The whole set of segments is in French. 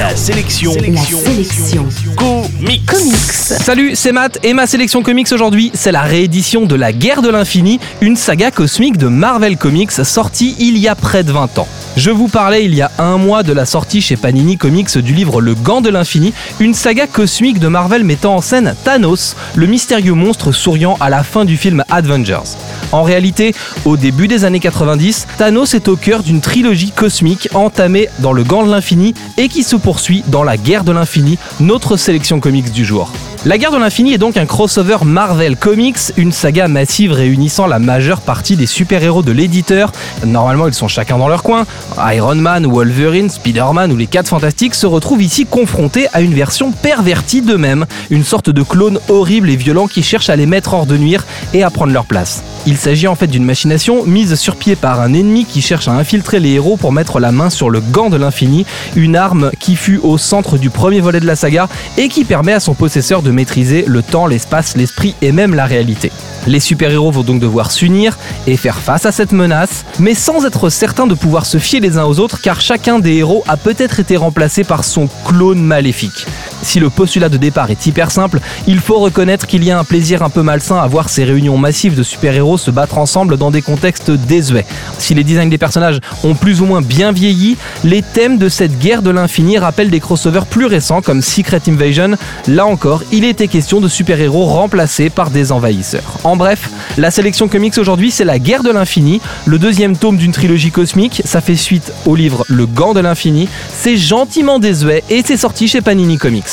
La sélection. La sélection. Comics. Comics. Salut, c'est Matt et ma sélection comics aujourd'hui, c'est la réédition de La Guerre de l'Infini, une saga cosmique de Marvel Comics sortie il y a près de 20 ans. Je vous parlais il y a un mois de la sortie chez Panini Comics du livre Le Gant de l'Infini, une saga cosmique de Marvel mettant en scène Thanos, le mystérieux monstre souriant à la fin du film Avengers. En réalité, au début des années 90, Thanos est au cœur d'une trilogie cosmique entamée dans le Gant de l'Infini et qui se poursuit dans la Guerre de l'Infini, notre sélection comics du jour. La Guerre de l'Infini est donc un crossover Marvel Comics, une saga massive réunissant la majeure partie des super-héros de l'éditeur. Normalement, ils sont chacun dans leur coin. Iron Man, Wolverine, Spider-Man ou les 4 Fantastiques se retrouvent ici confrontés à une version pervertie d'eux-mêmes, une sorte de clone horrible et violent qui cherche à les mettre hors de nuire et à prendre leur place. Il s'agit en fait d'une machination mise sur pied par un ennemi qui cherche à infiltrer les héros pour mettre la main sur le gant de l'infini, une arme qui fut au centre du premier volet de la saga et qui permet à son possesseur de maîtriser le temps, l'espace, l'esprit et même la réalité. Les super-héros vont donc devoir s'unir et faire face à cette menace, mais sans être certains de pouvoir se fier les uns aux autres car chacun des héros a peut-être été remplacé par son clone maléfique. Si le postulat de départ est hyper simple, il faut reconnaître qu'il y a un plaisir un peu malsain à voir ces réunions massives de super-héros se battre ensemble dans des contextes désuets. Si les designs des personnages ont plus ou moins bien vieilli, les thèmes de cette guerre de l'infini rappellent des crossovers plus récents comme Secret Invasion. Là encore, il était question de super-héros remplacés par des envahisseurs. En bref, la sélection comics aujourd'hui, c'est la guerre de l'infini, le deuxième tome d'une trilogie cosmique. Ça fait suite au livre Le Gant de l'infini. C'est gentiment désuet et c'est sorti chez Panini Comics.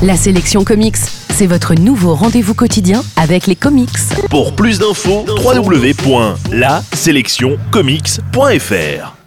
La sélection comics, c'est votre nouveau rendez-vous quotidien avec les comics. Pour plus d'infos, www.laselectioncomics.fr